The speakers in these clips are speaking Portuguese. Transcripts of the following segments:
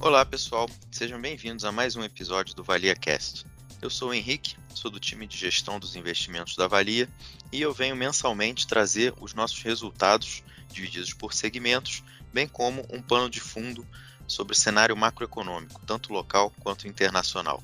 Olá pessoal, sejam bem-vindos a mais um episódio do Valia Cast. Eu sou o Henrique, sou do time de gestão dos investimentos da Valia e eu venho mensalmente trazer os nossos resultados divididos por segmentos, bem como um pano de fundo sobre o cenário macroeconômico, tanto local quanto internacional.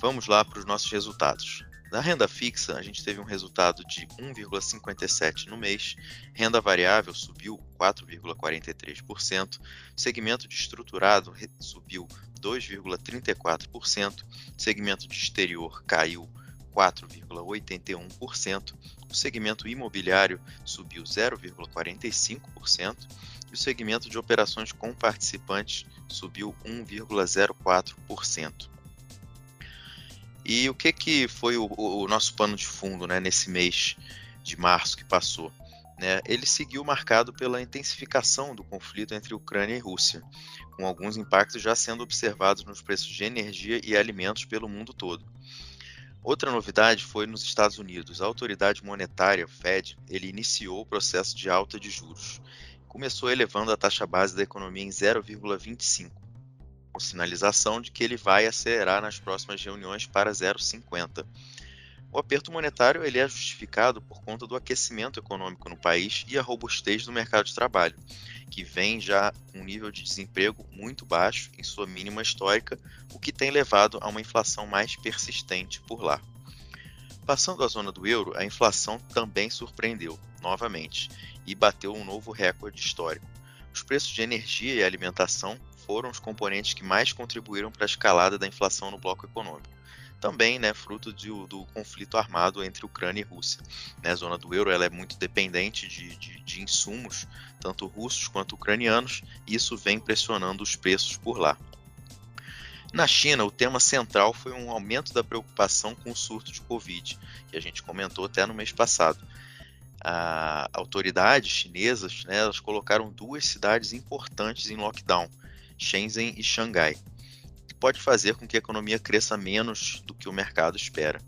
Vamos lá para os nossos resultados. Na renda fixa, a gente teve um resultado de 1,57 no mês, renda variável subiu 4,43%, segmento de estruturado subiu 2,34%, segmento de exterior caiu 4,81%, o segmento imobiliário subiu 0,45% e o segmento de operações com participantes subiu 1,04%. E o que, que foi o, o nosso pano de fundo né, nesse mês de março que passou? Né? Ele seguiu marcado pela intensificação do conflito entre Ucrânia e Rússia, com alguns impactos já sendo observados nos preços de energia e alimentos pelo mundo todo. Outra novidade foi nos Estados Unidos. A autoridade monetária, Fed, ele iniciou o processo de alta de juros. Começou elevando a taxa base da economia em 0,25 com sinalização de que ele vai acelerar nas próximas reuniões para 0,50. O aperto monetário ele é justificado por conta do aquecimento econômico no país e a robustez do mercado de trabalho, que vem já com um nível de desemprego muito baixo em sua mínima histórica, o que tem levado a uma inflação mais persistente por lá. Passando a zona do euro, a inflação também surpreendeu, novamente, e bateu um novo recorde histórico. Os preços de energia e alimentação foram os componentes que mais contribuíram para a escalada da inflação no bloco econômico. Também, né, fruto de, do conflito armado entre Ucrânia e Rússia. Né, a zona do euro ela é muito dependente de, de, de insumos, tanto russos quanto ucranianos, e isso vem pressionando os preços por lá. Na China, o tema central foi um aumento da preocupação com o surto de Covid, que a gente comentou até no mês passado. Autoridades chinesas né, elas colocaram duas cidades importantes em lockdown, Shenzhen e Xangai, que pode fazer com que a economia cresça menos do que o mercado espera.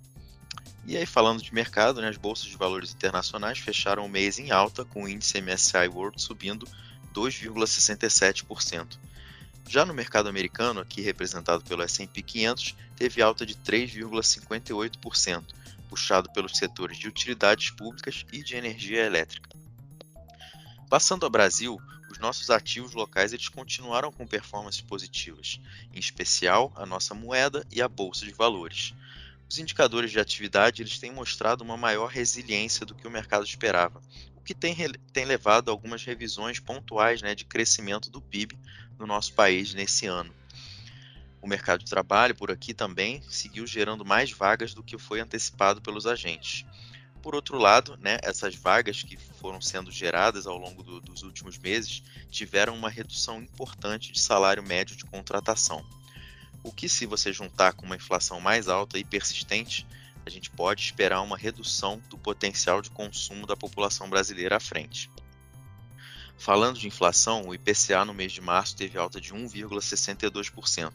E aí, falando de mercado, né, as bolsas de valores internacionais fecharam o mês em alta, com o índice MSCI World subindo 2,67%. Já no mercado americano, aqui representado pelo S&P 500, teve alta de 3,58%, puxado pelos setores de utilidades públicas e de energia elétrica. Passando ao Brasil, os nossos ativos locais eles continuaram com performances positivas, em especial a nossa moeda e a bolsa de valores. Os indicadores de atividade eles têm mostrado uma maior resiliência do que o mercado esperava, o que tem, tem levado a algumas revisões pontuais né, de crescimento do PIB no nosso país nesse ano. O mercado de trabalho por aqui também seguiu gerando mais vagas do que foi antecipado pelos agentes. Por outro lado, né, essas vagas que foram sendo geradas ao longo do, dos últimos meses tiveram uma redução importante de salário médio de contratação. O que, se você juntar com uma inflação mais alta e persistente, a gente pode esperar uma redução do potencial de consumo da população brasileira à frente. Falando de inflação, o IPCA no mês de março teve alta de 1,62%.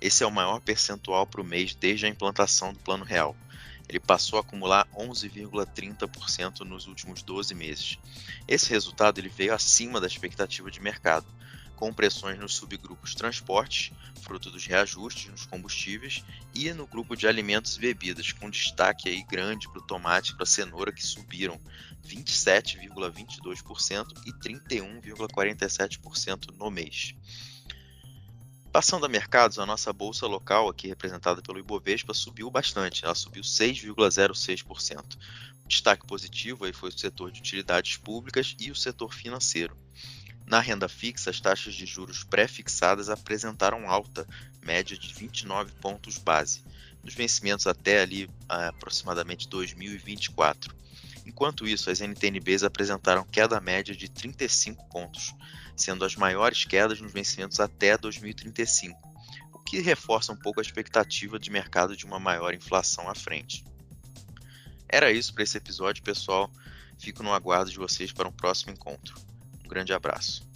Esse é o maior percentual para o mês desde a implantação do Plano Real ele passou a acumular 11,30% nos últimos 12 meses. Esse resultado ele veio acima da expectativa de mercado, com pressões nos subgrupos transportes, fruto dos reajustes nos combustíveis, e no grupo de alimentos e bebidas, com destaque aí grande para o tomate e para a cenoura, que subiram 27,22% e 31,47% no mês. A mercados, a nossa bolsa local, aqui representada pelo Ibovespa, subiu bastante, ela subiu 6,06%. O destaque positivo aí foi o setor de utilidades públicas e o setor financeiro. Na renda fixa, as taxas de juros pré-fixadas apresentaram alta, média de 29 pontos base, nos vencimentos até ali aproximadamente 2024. Enquanto isso, as NTNBs apresentaram queda média de 35 pontos, sendo as maiores quedas nos vencimentos até 2035, o que reforça um pouco a expectativa de mercado de uma maior inflação à frente. Era isso para esse episódio, pessoal. Fico no aguardo de vocês para um próximo encontro. Um grande abraço.